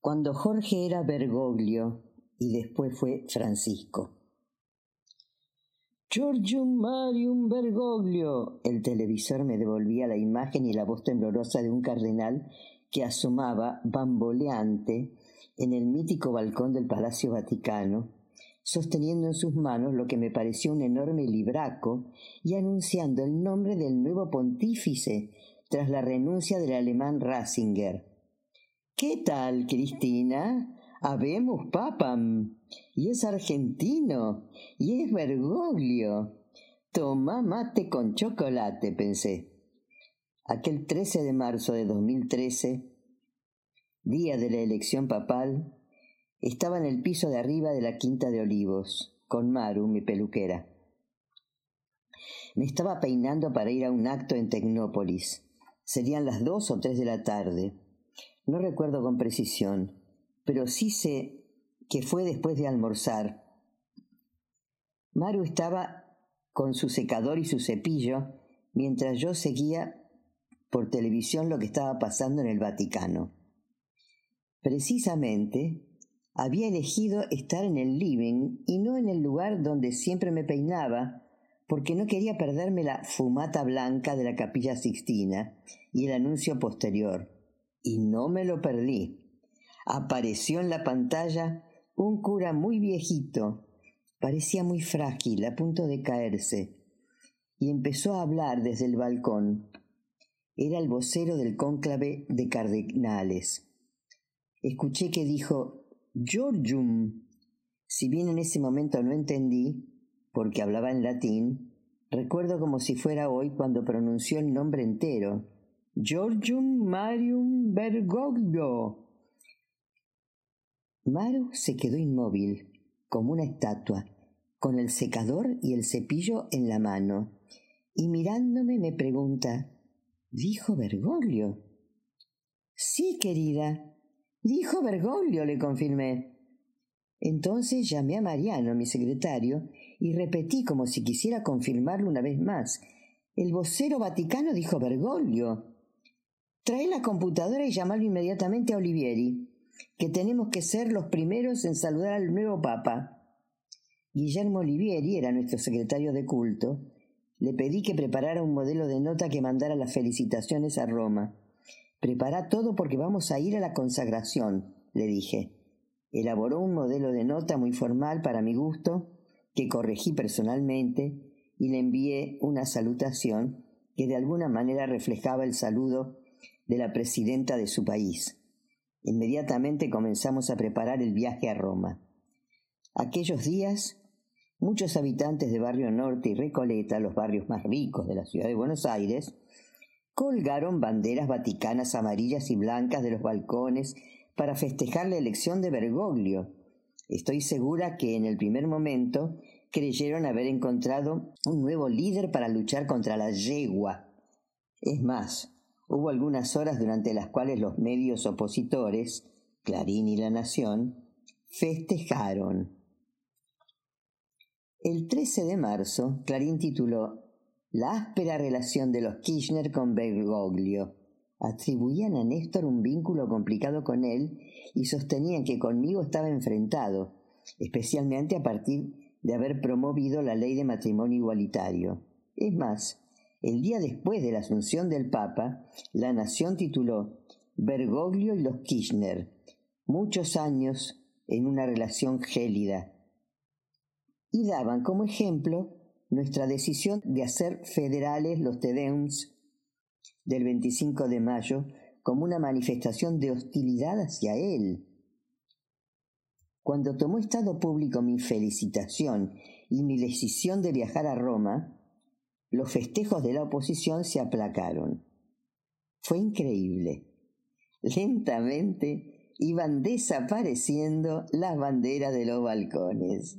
Cuando Jorge era Bergoglio y después fue Francisco. Giorgium Marium Bergoglio. El televisor me devolvía la imagen y la voz temblorosa de un cardenal que asomaba bamboleante en el mítico balcón del Palacio Vaticano sosteniendo en sus manos lo que me pareció un enorme libraco y anunciando el nombre del nuevo pontífice tras la renuncia del alemán Ratzinger. ¿Qué tal, Cristina? Habemos papam. Y es argentino. Y es Bergoglio. Toma mate con chocolate, pensé. Aquel 13 de marzo de 2013, día de la elección papal, estaba en el piso de arriba de la quinta de olivos, con Maru, mi peluquera. Me estaba peinando para ir a un acto en Tecnópolis. Serían las dos o tres de la tarde. No recuerdo con precisión, pero sí sé que fue después de almorzar. Maru estaba con su secador y su cepillo mientras yo seguía por televisión lo que estaba pasando en el Vaticano. Precisamente había elegido estar en el living y no en el lugar donde siempre me peinaba, porque no quería perderme la fumata blanca de la capilla Sixtina y el anuncio posterior. Y no me lo perdí. Apareció en la pantalla un cura muy viejito, parecía muy frágil, a punto de caerse, y empezó a hablar desde el balcón. Era el vocero del cónclave de cardenales. Escuché que dijo Georgium. Si bien en ese momento no entendí, porque hablaba en latín, recuerdo como si fuera hoy cuando pronunció el nombre entero. Georgium Marium Bergoglio. Maru se quedó inmóvil, como una estatua, con el secador y el cepillo en la mano, y mirándome me pregunta, ¿dijo Bergoglio? Sí, querida, Dijo Bergoglio, le confirmé. Entonces llamé a Mariano, mi secretario, y repetí como si quisiera confirmarlo una vez más. El vocero vaticano dijo Bergoglio. Trae la computadora y llamarlo inmediatamente a Olivieri, que tenemos que ser los primeros en saludar al nuevo Papa. Guillermo Olivieri era nuestro secretario de culto. Le pedí que preparara un modelo de nota que mandara las felicitaciones a Roma. Prepara todo porque vamos a ir a la consagración, le dije. Elaboró un modelo de nota muy formal para mi gusto, que corregí personalmente, y le envié una salutación que de alguna manera reflejaba el saludo de la presidenta de su país. Inmediatamente comenzamos a preparar el viaje a Roma. Aquellos días, muchos habitantes de Barrio Norte y Recoleta, los barrios más ricos de la ciudad de Buenos Aires, colgaron banderas vaticanas amarillas y blancas de los balcones para festejar la elección de Bergoglio. Estoy segura que en el primer momento creyeron haber encontrado un nuevo líder para luchar contra la yegua. Es más, hubo algunas horas durante las cuales los medios opositores, Clarín y La Nación, festejaron. El 13 de marzo, Clarín tituló La áspera relación de los Kirchner con Bergoglio. Atribuían a Néstor un vínculo complicado con él y sostenían que conmigo estaba enfrentado, especialmente a partir de haber promovido la ley de matrimonio igualitario. Es más, el día después de la asunción del Papa, la Nación tituló Bergoglio y los Kirchner, muchos años en una relación gélida. Y daban como ejemplo nuestra decisión de hacer federales los Tedeums del 25 de mayo como una manifestación de hostilidad hacia él. Cuando tomó estado público mi felicitación y mi decisión de viajar a Roma, los festejos de la oposición se aplacaron. Fue increíble. Lentamente iban desapareciendo las banderas de los balcones.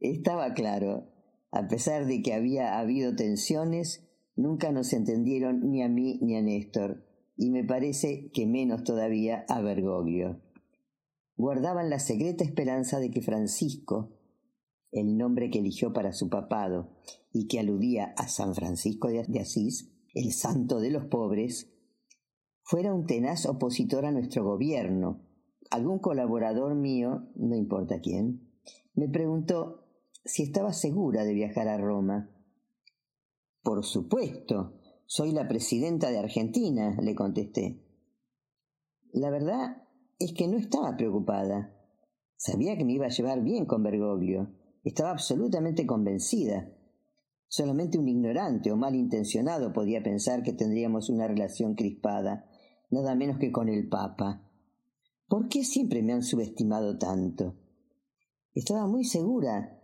Estaba claro, a pesar de que había habido tensiones, nunca nos entendieron ni a mí ni a Néstor, y me parece que menos todavía a Bergoglio guardaban la secreta esperanza de que Francisco, el nombre que eligió para su papado y que aludía a San Francisco de Asís, el santo de los pobres, fuera un tenaz opositor a nuestro gobierno. Algún colaborador mío, no importa quién, me preguntó si estaba segura de viajar a Roma. Por supuesto, soy la presidenta de Argentina, le contesté. La verdad es que no estaba preocupada. Sabía que me iba a llevar bien con Bergoglio. Estaba absolutamente convencida. Solamente un ignorante o malintencionado podía pensar que tendríamos una relación crispada, nada menos que con el Papa. ¿Por qué siempre me han subestimado tanto? Estaba muy segura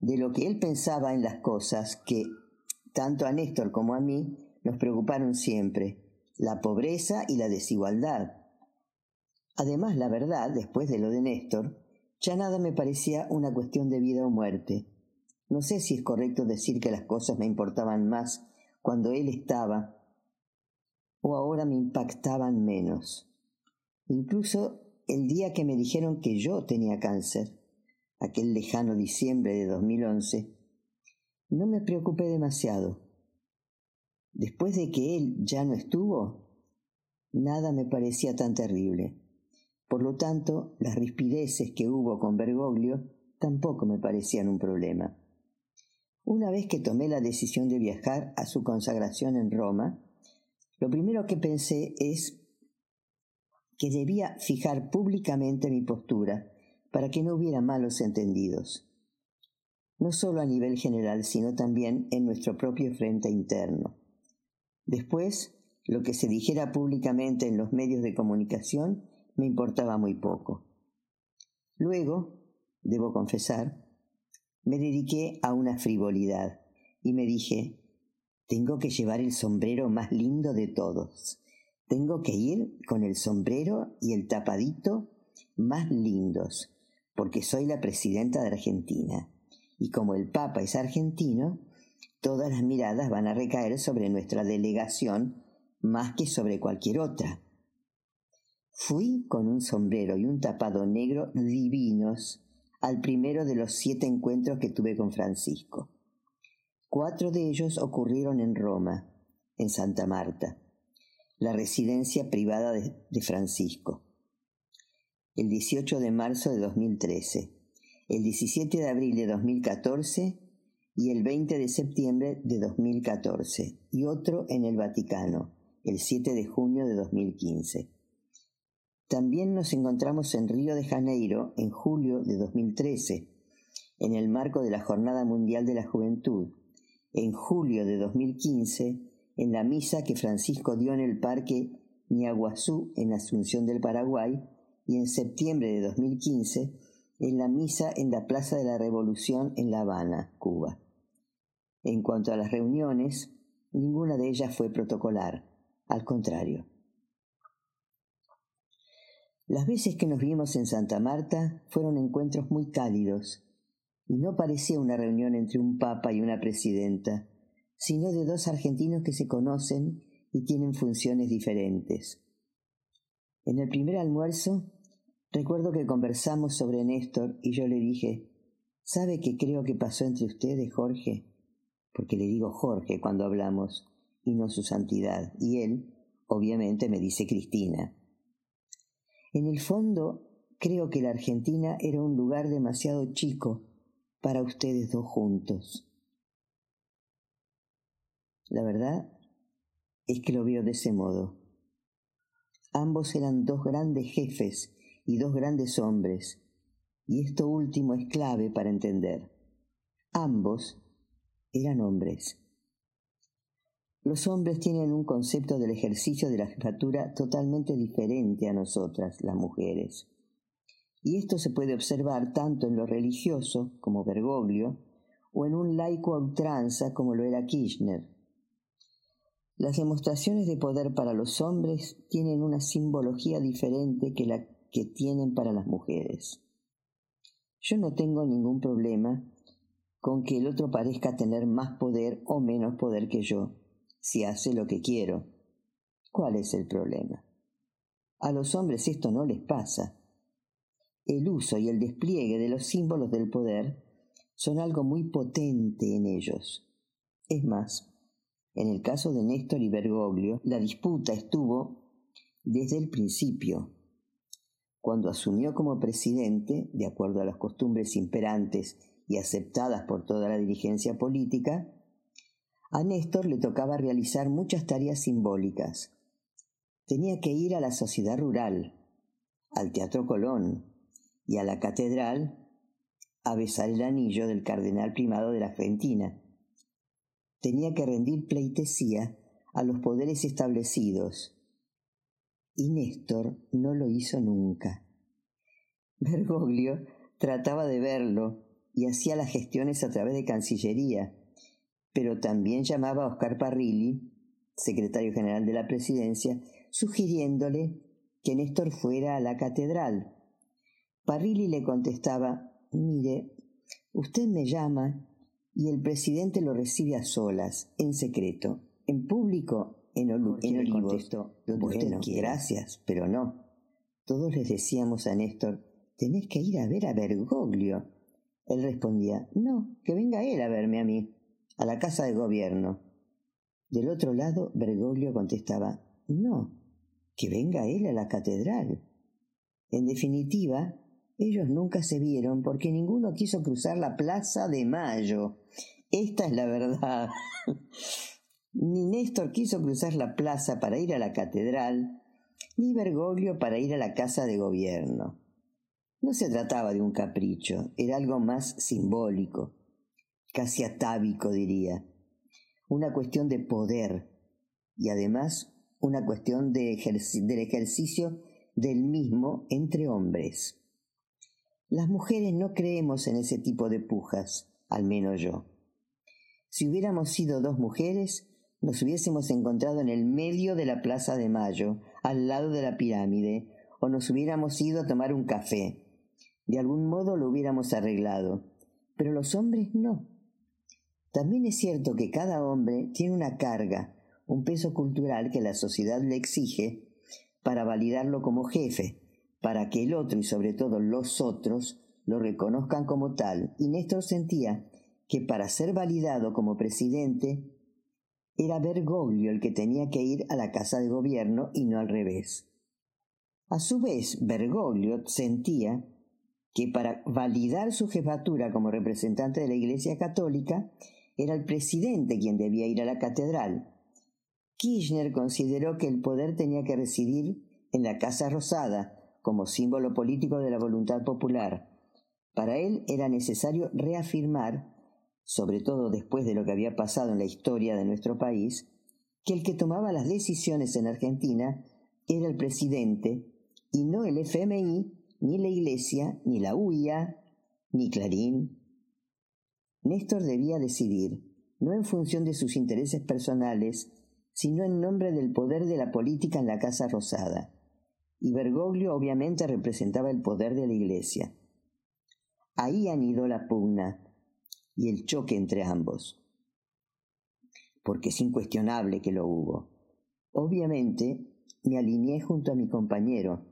de lo que él pensaba en las cosas que, tanto a Néstor como a mí, nos preocuparon siempre, la pobreza y la desigualdad. Además, la verdad, después de lo de Néstor, ya nada me parecía una cuestión de vida o muerte. No sé si es correcto decir que las cosas me importaban más cuando él estaba o ahora me impactaban menos. Incluso el día que me dijeron que yo tenía cáncer, aquel lejano diciembre de 2011, no me preocupé demasiado. Después de que él ya no estuvo, nada me parecía tan terrible. Por lo tanto, las rispideces que hubo con Bergoglio tampoco me parecían un problema. Una vez que tomé la decisión de viajar a su consagración en Roma, lo primero que pensé es que debía fijar públicamente mi postura para que no hubiera malos entendidos, no solo a nivel general, sino también en nuestro propio frente interno. Después, lo que se dijera públicamente en los medios de comunicación me importaba muy poco. Luego, debo confesar, me dediqué a una frivolidad y me dije, tengo que llevar el sombrero más lindo de todos. Tengo que ir con el sombrero y el tapadito más lindos, porque soy la presidenta de Argentina. Y como el Papa es argentino, todas las miradas van a recaer sobre nuestra delegación más que sobre cualquier otra. Fui con un sombrero y un tapado negro divinos al primero de los siete encuentros que tuve con Francisco. Cuatro de ellos ocurrieron en Roma, en Santa Marta, la residencia privada de, Francisco. El 18 de marzo de 2013, el 17 de abril de 2014 y el 20 de septiembre de 2014, y otro en el Vaticano, el 7 de junio de 2015. También nos encontramos en Río de Janeiro en julio de 2013, en el marco de la Jornada Mundial de la Juventud, en julio de 2015, en la misa que Francisco dio en el Parque Niaguazú en Asunción del Paraguay, y en septiembre de 2015, en la misa en la Plaza de la Revolución en La Habana, Cuba. En cuanto a las reuniones, ninguna de ellas fue protocolar, al contrario. Las veces que nos vimos en Santa Marta fueron encuentros muy cálidos, y no parecía una reunión entre un papa y una presidenta, sino de dos argentinos que se conocen y tienen funciones diferentes. En el primer almuerzo, recuerdo que conversamos sobre Néstor y yo le dije, ¿sabe qué creo que pasó entre ustedes, Jorge? Porque le digo Jorge cuando hablamos, y no su santidad, y él, obviamente, me dice Cristina. En el fondo, creo que la Argentina era un lugar demasiado chico para ustedes dos juntos. La verdad es que lo veo de ese modo. Ambos eran dos grandes jefes y dos grandes hombres, y esto último es clave para entender. Ambos eran hombres. Los hombres tienen un concepto del ejercicio de la jefatura totalmente diferente a nosotras, las mujeres. Y esto se puede observar tanto en lo religioso, como Bergoglio, o en un laico a ultranza, como lo era Kirchner. Las demostraciones de poder para los hombres tienen una simbología diferente que la que tienen para las mujeres. Yo no tengo ningún problema con que el otro parezca tener más poder o menos poder que yo si hace lo que quiero. ¿Cuál es el problema? A los hombres esto no les pasa. El uso y el despliegue de los símbolos del poder son algo muy potente en ellos. Es más, en el caso de Néstor y Bergoglio, la disputa estuvo desde el principio. Cuando asumió como presidente, de acuerdo a las costumbres imperantes y aceptadas por toda la dirigencia política, a Néstor le tocaba realizar muchas tareas simbólicas. Tenía que ir a la sociedad rural, al Teatro Colón y a la catedral a besar el anillo del cardenal primado de la Argentina. Tenía que rendir pleitesía a los poderes establecidos. Y Néstor no lo hizo nunca. Bergoglio trataba de verlo y hacía las gestiones a través de Cancillería, pero también llamaba a Oscar Parrilli, secretario general de la presidencia, sugiriéndole que Néstor fuera a la catedral. Parrilli le contestaba, mire, usted me llama y el presidente lo recibe a solas, en secreto, en público, en, en Contestó, bueno, gracias, pero no. Todos les decíamos a Néstor, tenés que ir a ver a Bergoglio. Él respondía, no, que venga él a verme a mí a la casa de gobierno. Del otro lado, Bergoglio contestaba, no, que venga él a la catedral. En definitiva, ellos nunca se vieron porque ninguno quiso cruzar la Plaza de Mayo. Esta es la verdad. ni Néstor quiso cruzar la plaza para ir a la catedral, ni Bergoglio para ir a la casa de gobierno. No se trataba de un capricho, era algo más simbólico casi atávico diría, una cuestión de poder y además una cuestión de del ejercicio del mismo entre hombres. Las mujeres no creemos en ese tipo de pujas, al menos yo. Si hubiéramos sido dos mujeres, nos hubiésemos encontrado en el medio de la Plaza de Mayo, al lado de la pirámide, o nos hubiéramos ido a tomar un café. De algún modo lo hubiéramos arreglado, pero los hombres no. También es cierto que cada hombre tiene una carga, un peso cultural que la sociedad le exige para validarlo como jefe, para que el otro y sobre todo los otros lo reconozcan como tal. Y Néstor sentía que para ser validado como presidente era Bergoglio el que tenía que ir a la casa de gobierno y no al revés. A su vez, Bergoglio sentía que para validar su jefatura como representante de la Iglesia Católica era el presidente quien debía ir a la catedral. Kirchner consideró que el poder tenía que residir en la Casa Rosada, como símbolo político de la voluntad popular. Para él era necesario reafirmar, sobre todo después de lo que había pasado en la historia de nuestro país, que el que tomaba las decisiones en Argentina era el presidente y no el FMI ni la Iglesia, ni la UIA, ni Clarín. Néstor debía decidir, no en función de sus intereses personales, sino en nombre del poder de la política en la Casa Rosada. Y Bergoglio obviamente representaba el poder de la Iglesia. Ahí anidó la pugna y el choque entre ambos. Porque es incuestionable que lo hubo. Obviamente me alineé junto a mi compañero.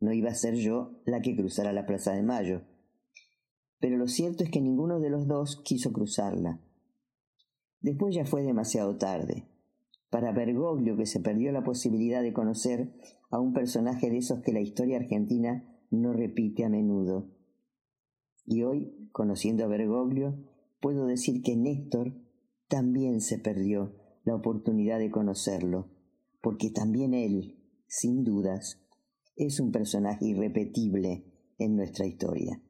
No iba a ser yo la que cruzara la Plaza de Mayo. Pero lo cierto es que ninguno de los dos quiso cruzarla. Después ya fue demasiado tarde. Para Bergoglio, que se perdió la posibilidad de conocer a un personaje de esos que la historia argentina no repite a menudo. Y hoy, conociendo a Bergoglio, puedo decir que Néstor también se perdió la oportunidad de conocerlo, porque también él, sin dudas, es un personaje irrepetible en nuestra historia.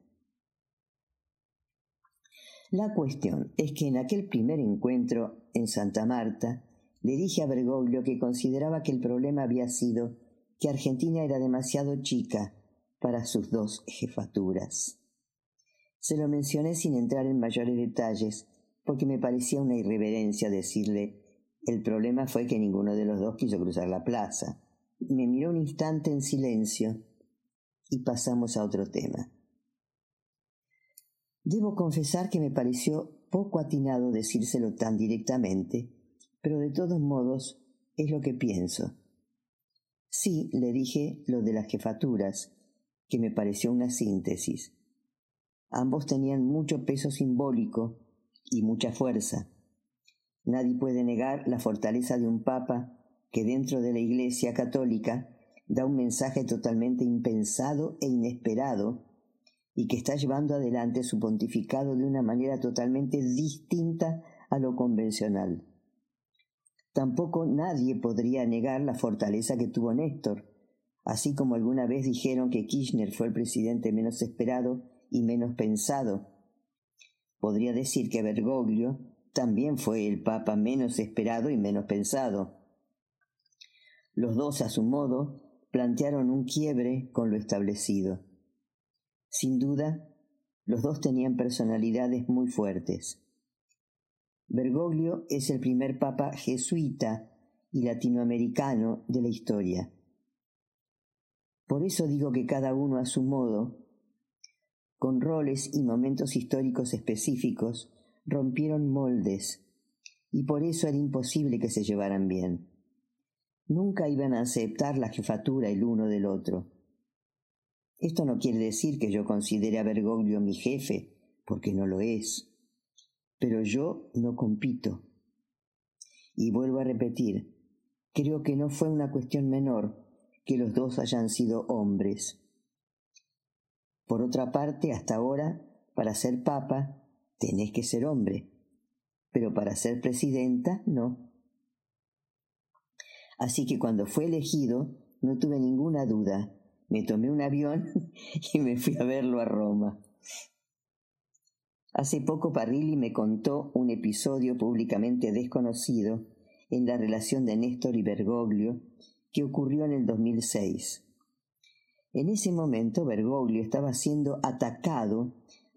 La cuestión es que en aquel primer encuentro en Santa Marta le dije a Bergoglio que consideraba que el problema había sido que Argentina era demasiado chica para sus dos jefaturas. Se lo mencioné sin entrar en mayores detalles, porque me parecía una irreverencia decirle el problema fue que ninguno de los dos quiso cruzar la plaza. Me miró un instante en silencio y pasamos a otro tema. Debo confesar que me pareció poco atinado decírselo tan directamente, pero de todos modos es lo que pienso. Sí, le dije lo de las jefaturas, que me pareció una síntesis. Ambos tenían mucho peso simbólico y mucha fuerza. Nadie puede negar la fortaleza de un papa que dentro de la Iglesia católica da un mensaje totalmente impensado e inesperado y que está llevando adelante su pontificado de una manera totalmente distinta a lo convencional. Tampoco nadie podría negar la fortaleza que tuvo Néstor, así como alguna vez dijeron que Kirchner fue el presidente menos esperado y menos pensado. Podría decir que Bergoglio también fue el Papa menos esperado y menos pensado. Los dos, a su modo, plantearon un quiebre con lo establecido. Sin duda, los dos tenían personalidades muy fuertes. Bergoglio es el primer papa jesuita y latinoamericano de la historia. Por eso digo que cada uno a su modo con roles y momentos históricos específicos, rompieron moldes, y por eso era imposible que se llevaran bien. Nunca iban a aceptar la jefatura el uno del otro. Esto no quiere decir que yo considere a Bergoglio mi jefe, porque no lo es. Pero yo no compito. Y vuelvo a repetir, creo que no fue una cuestión menor que los dos hayan sido hombres. Por otra parte, hasta ahora, para ser papa, tenés que ser hombre, pero para ser presidenta, no. Así que cuando fue elegido, no tuve ninguna duda. Me tomé un avión y me fui a verlo a Roma. Hace poco Parrilli me contó un episodio públicamente desconocido en la relación de Néstor y Bergoglio que ocurrió en el 2006. En ese momento Bergoglio estaba siendo atacado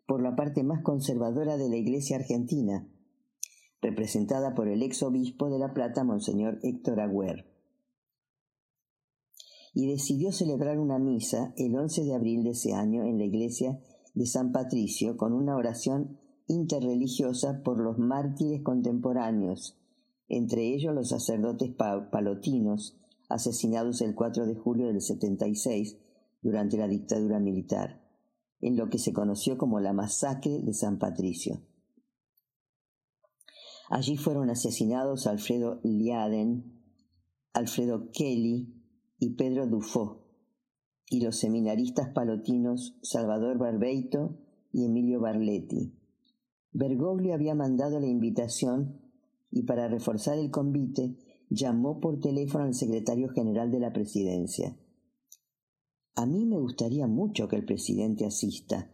por la parte más conservadora de la Iglesia argentina, representada por el ex obispo de La Plata, Monseñor Héctor Agüer. Y decidió celebrar una misa el 11 de abril de ese año en la iglesia de San Patricio con una oración interreligiosa por los mártires contemporáneos, entre ellos los sacerdotes palotinos, asesinados el 4 de julio del 76 durante la dictadura militar, en lo que se conoció como la masacre de San Patricio. Allí fueron asesinados Alfredo Liaden, Alfredo Kelly y Pedro Dufo, y los seminaristas palotinos Salvador Barbeito y Emilio Barletti. Bergoglio había mandado la invitación y para reforzar el convite llamó por teléfono al secretario general de la presidencia. A mí me gustaría mucho que el presidente asista.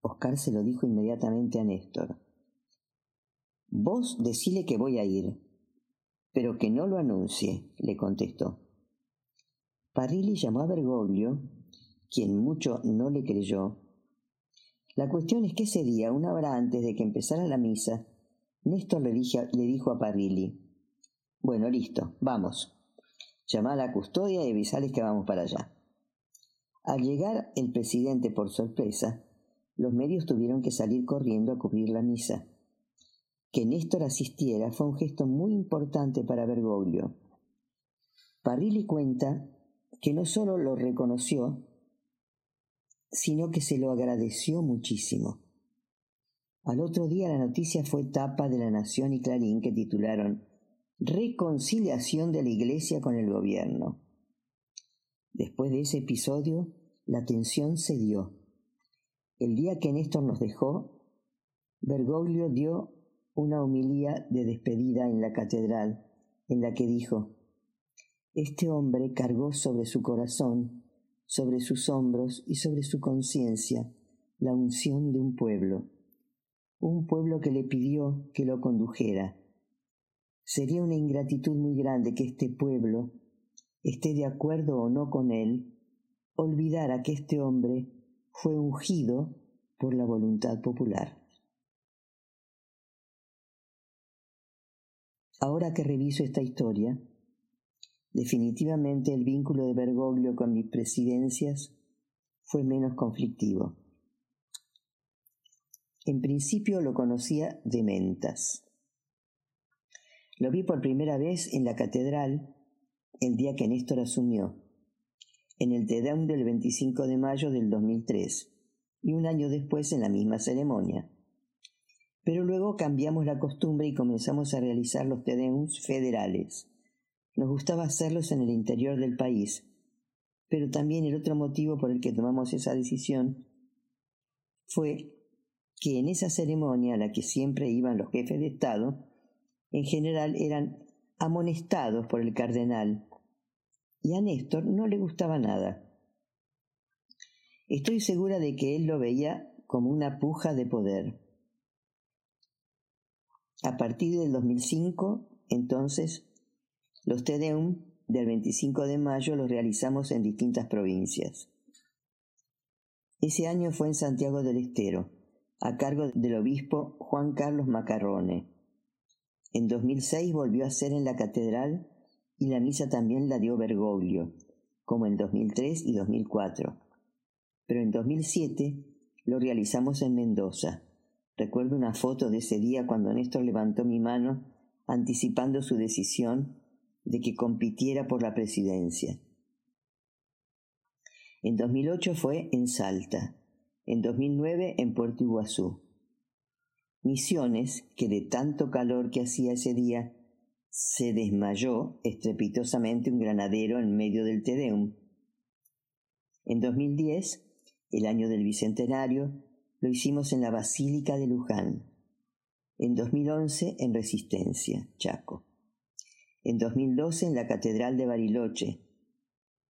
Oscar se lo dijo inmediatamente a Néstor. Vos decile que voy a ir, pero que no lo anuncie, le contestó. Parrilli llamó a Bergoglio, quien mucho no le creyó. La cuestión es que ese día, una hora antes de que empezara la misa, Néstor le, dijo a Parrilli, bueno, listo, vamos. Llama a la custodia y avisales que vamos para allá. Al llegar el presidente por sorpresa, los medios tuvieron que salir corriendo a cubrir la misa. Que Néstor asistiera fue un gesto muy importante para Bergoglio. Parrilli cuenta que no solo lo reconoció, sino que se lo agradeció muchísimo. Al otro día la noticia fue tapa de La Nación y Clarín que titularon Reconciliación de la Iglesia con el gobierno. Después de ese episodio, la tensión cedió. El día que Néstor nos dejó, Bergoglio dio una homilía de despedida en la catedral, en la que dijo, Este hombre cargó sobre su corazón sobre sus hombros y sobre su conciencia la unción de un pueblo, un pueblo que le pidió que lo condujera. Sería una ingratitud muy grande que este pueblo, esté de acuerdo o no con él, olvidara que este hombre fue ungido por la voluntad popular. Ahora que reviso esta historia, Definitivamente el vínculo de Bergoglio con mis presidencias fue menos conflictivo. En principio lo conocía de mentas. Lo vi por primera vez en la catedral el día que Néstor asumió, en el Tedeum del 25 de mayo del 2003 y un año después en la misma ceremonia. Pero luego cambiamos la costumbre y comenzamos a realizar los Tedeums federales nos gustaba hacerlos en el interior del país, pero también el otro motivo por el que tomamos esa decisión fue que en esa ceremonia a la que siempre iban los jefes de Estado, en general eran amonestados por el cardenal, y a Néstor no le gustaba nada. Estoy segura de que él lo veía como una puja de poder. A partir del 2005, entonces, los Tedeum del 25 de mayo los realizamos en distintas provincias. Ese año fue en Santiago del Estero, a cargo del obispo Juan Carlos Macarrone. En 2006 volvió a ser en la catedral y la misa también la dio Bergoglio, como en 2003 y 2004. Pero en 2007 lo realizamos en Mendoza. Recuerdo una foto de ese día cuando Néstor levantó mi mano anticipando su decisión de que compitiera por la presidencia. En 2008 fue en Salta, en 2009 en Puerto Iguazú. Misiones, que de tanto calor que hacía ese día, se desmayó estrepitosamente un granadero en medio del Tedeum. En 2010, el año del Bicentenario, lo hicimos en la Basílica de Luján. En 2011 en Resistencia, Chaco en 2012 en la Catedral de Bariloche,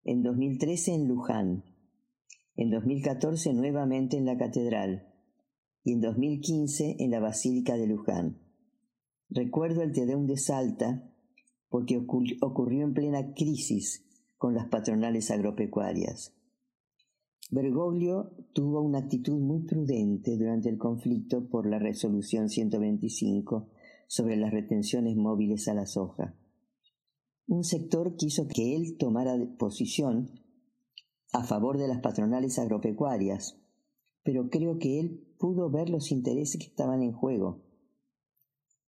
en 2013 en Luján, en 2014 nuevamente en la Catedral y en 2015 en la Basílica de Luján. Recuerdo el Tedeum de Salta porque ocurrió en plena crisis con las patronales agropecuarias. Bergoglio tuvo una actitud muy prudente durante el conflicto por la resolución 125 sobre las retenciones móviles a la soja un sector quiso que él tomara posición a favor de las patronales agropecuarias, pero creo que él pudo ver los intereses que estaban en juego.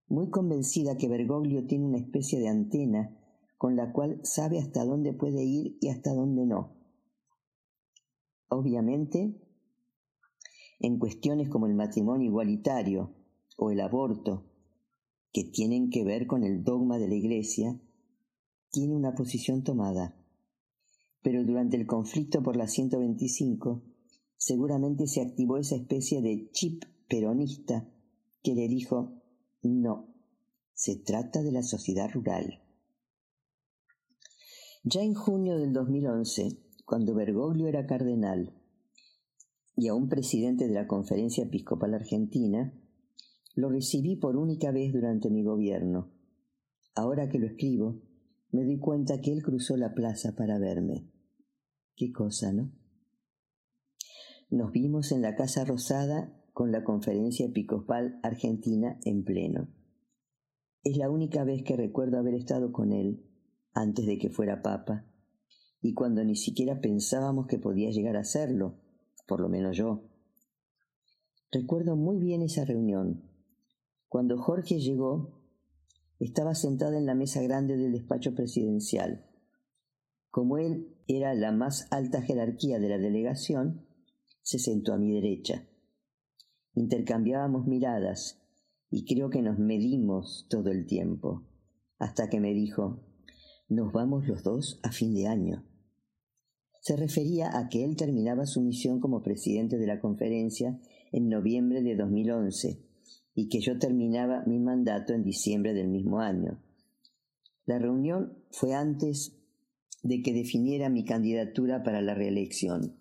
Muy convencida que Bergoglio tiene una especie de antena con la cual sabe hasta dónde puede ir y hasta dónde no. Obviamente, en cuestiones como el matrimonio igualitario o el aborto, que tienen que ver con el dogma de la Iglesia, tiene una posición tomada. Pero durante el conflicto por la 125, seguramente se activó esa especie de chip peronista que le dijo, no, se trata de la sociedad rural. Ya en junio del 2011, cuando Bergoglio era cardenal y aún presidente de la Conferencia Episcopal Argentina, lo recibí por única vez durante mi gobierno. Ahora que lo escribo, me di cuenta que él cruzó la plaza para verme. Qué cosa, ¿no? Nos vimos en la Casa Rosada con la conferencia episcopal argentina en pleno. Es la única vez que recuerdo haber estado con él antes de que fuera papa y cuando ni siquiera pensábamos que podía llegar a serlo, por lo menos yo. Recuerdo muy bien esa reunión. Cuando Jorge llegó, estaba sentada en la mesa grande del despacho presidencial. Como él era la más alta jerarquía de la delegación, se sentó a mi derecha. Intercambiábamos miradas y creo que nos medimos todo el tiempo, hasta que me dijo, nos vamos los dos a fin de año. Se refería a que él terminaba su misión como presidente de la conferencia en noviembre de 2011 y que yo terminaba mi mandato en diciembre del mismo año. La reunión fue antes de que definiera mi candidatura para la reelección.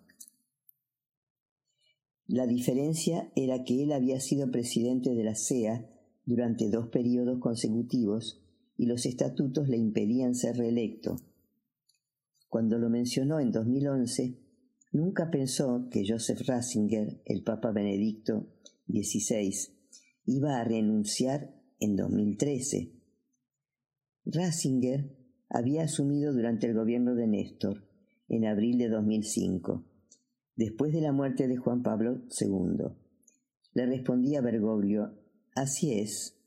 La diferencia era que él había sido presidente de la CEA durante dos periodos consecutivos y los estatutos le impedían ser reelecto. Cuando lo mencionó en 2011, nunca pensó que Joseph Ratzinger, el Papa Benedicto XVI, iba a renunciar en 2013. Ratzinger había asumido durante el gobierno de Néstor, en abril de 2005 después de la muerte de Juan Pablo II. Le respondí a Bergoglio, así es.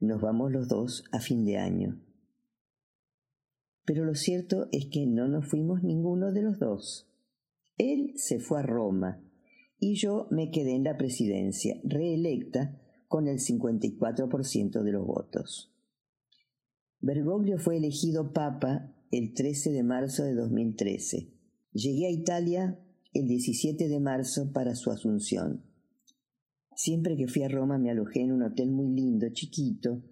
Nos vamos los dos a fin de año. Pero lo cierto es que no nos fuimos ninguno de los dos. Él se fue a Roma y yo me quedé en la presidencia, reelecta con el 54% de los votos. Bergoglio fue elegido papa el 13 de marzo de 2013 Llegué a Italia el 17 de marzo para su asunción. Siempre que fui a Roma me alojé en un hotel muy lindo, chiquito,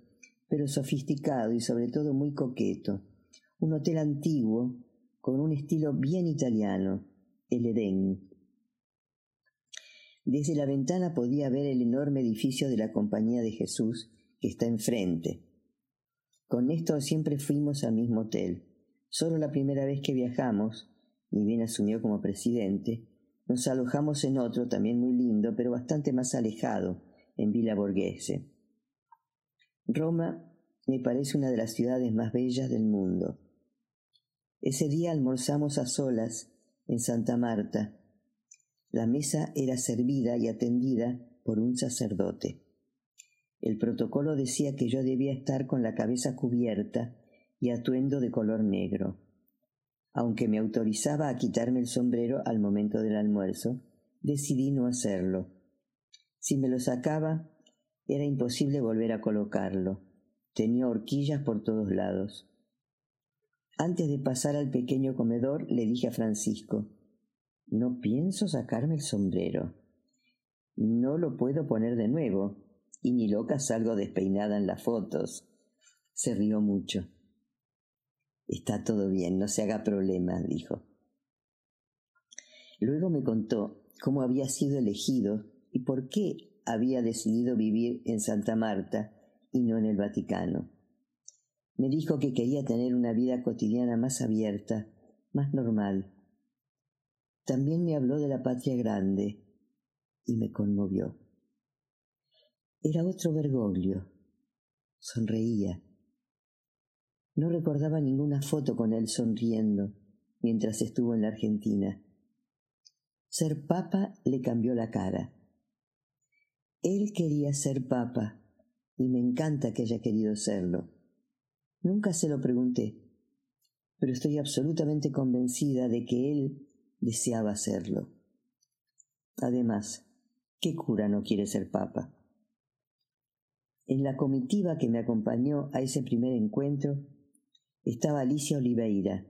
pero sofisticado y sobre todo muy coqueto. Un hotel antiguo, con un estilo bien italiano, el Edén. Desde la ventana podía ver el enorme edificio de la Compañía de Jesús que está enfrente. Con Néstor siempre fuimos al mismo hotel. Solo la primera vez que viajamos ni bien asumió como presidente, nos alojamos en otro también muy lindo, pero bastante más alejado, en Villa Borghese. Roma me parece una de las ciudades más bellas del mundo. Ese día almorzamos a solas en Santa Marta. La mesa era servida y atendida por un sacerdote. El protocolo decía que yo debía estar con la cabeza cubierta y atuendo de color negro. Aunque me autorizaba a quitarme el sombrero al momento del almuerzo, decidí no hacerlo. Si me lo sacaba, era imposible volver a colocarlo. Tenía horquillas por todos lados. Antes de pasar al pequeño comedor, le dije a Francisco, no pienso sacarme el sombrero. No lo puedo poner de nuevo, y ni loca salgo despeinada en las fotos. Se rió mucho. Está todo bien, no se haga problema, dijo. Luego me contó cómo había sido elegido y por qué había decidido vivir en Santa Marta y no en el Vaticano. Me dijo que quería tener una vida cotidiana más abierta, más normal. También me habló de la patria grande y me conmovió. Era otro Bergoglio. Sonreía. No recordaba ninguna foto con él sonriendo mientras estuvo en la Argentina. Ser papa le cambió la cara. Él quería ser papa y me encanta que haya querido serlo. Nunca se lo pregunté, pero estoy absolutamente convencida de que él deseaba serlo. Además, ¿qué cura no quiere ser papa? En la comitiva que me acompañó a ese primer encuentro, estaba Alicia Oliveira,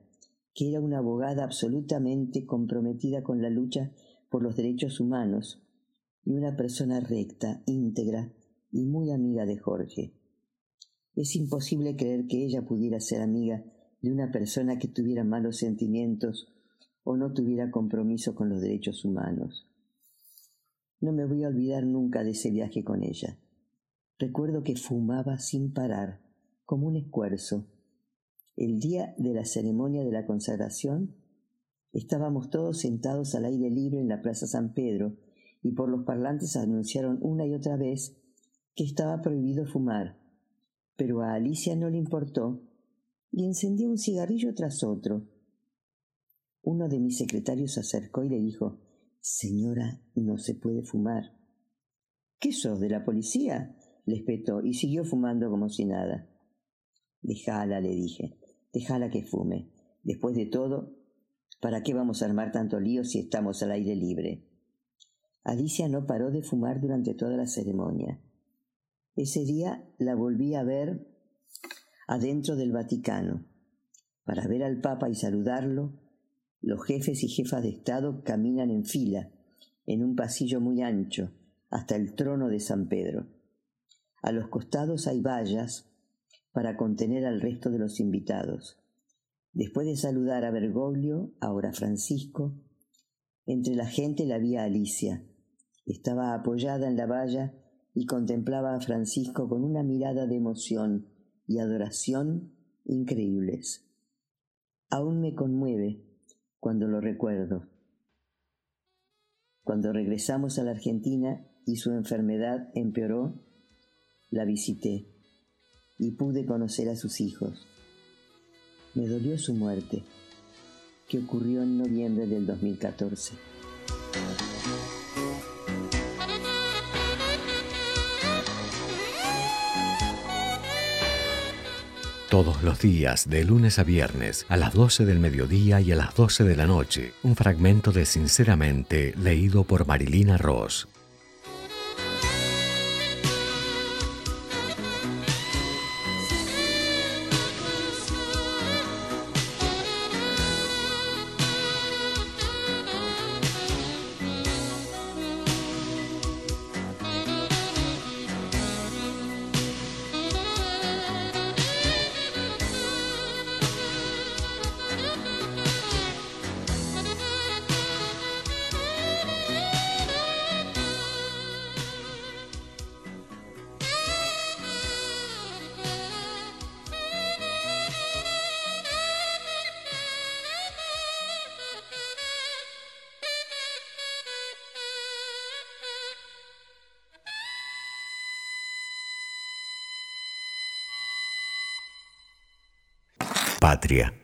que era una abogada absolutamente comprometida con la lucha por los derechos humanos y una persona recta, íntegra y muy amiga de Jorge. Es imposible creer que ella pudiera ser amiga de una persona que tuviera malos sentimientos o no tuviera compromiso con los derechos humanos. No me voy a olvidar nunca de ese viaje con ella. Recuerdo que fumaba sin parar, como un escuerzo, el día de la ceremonia de la consagración, Estábamos todos sentados al aire libre en la Plaza San Pedro y por los parlantes anunciaron una y otra vez que estaba prohibido fumar. Pero a Alicia no le importó y encendió un cigarrillo tras otro. Uno de mis secretarios se acercó y le dijo Señora, no se puede fumar. ¿Qué sos de la policía? le espetó y siguió fumando como si nada. Déjala, le dije, déjala que fume. Después de todo, ¿para qué vamos a armar tanto lío si estamos al aire libre? Alicia no paró de fumar durante toda la ceremonia. Ese día la volví a ver adentro del Vaticano. Para ver al Papa y saludarlo, los jefes y jefas de Estado caminan en fila, en un pasillo muy ancho, hasta el trono de San Pedro. A los costados hay vallas para contener al resto de los invitados. Después de saludar a Bergoglio, ahora Francisco, entre la gente la vi Alicia. Estaba apoyada en la valla y contemplaba a Francisco con una mirada de emoción y adoración increíbles. Aún me conmueve cuando lo recuerdo. Cuando regresamos a la Argentina y su enfermedad empeoró, la visité y pude conocer a sus hijos. Me dolió su muerte, que ocurrió en noviembre del 2014. Todos los días, de lunes a viernes, a las 12 del mediodía y a las 12 de la noche, un fragmento de Sinceramente leído por Marilina Ross. Patria.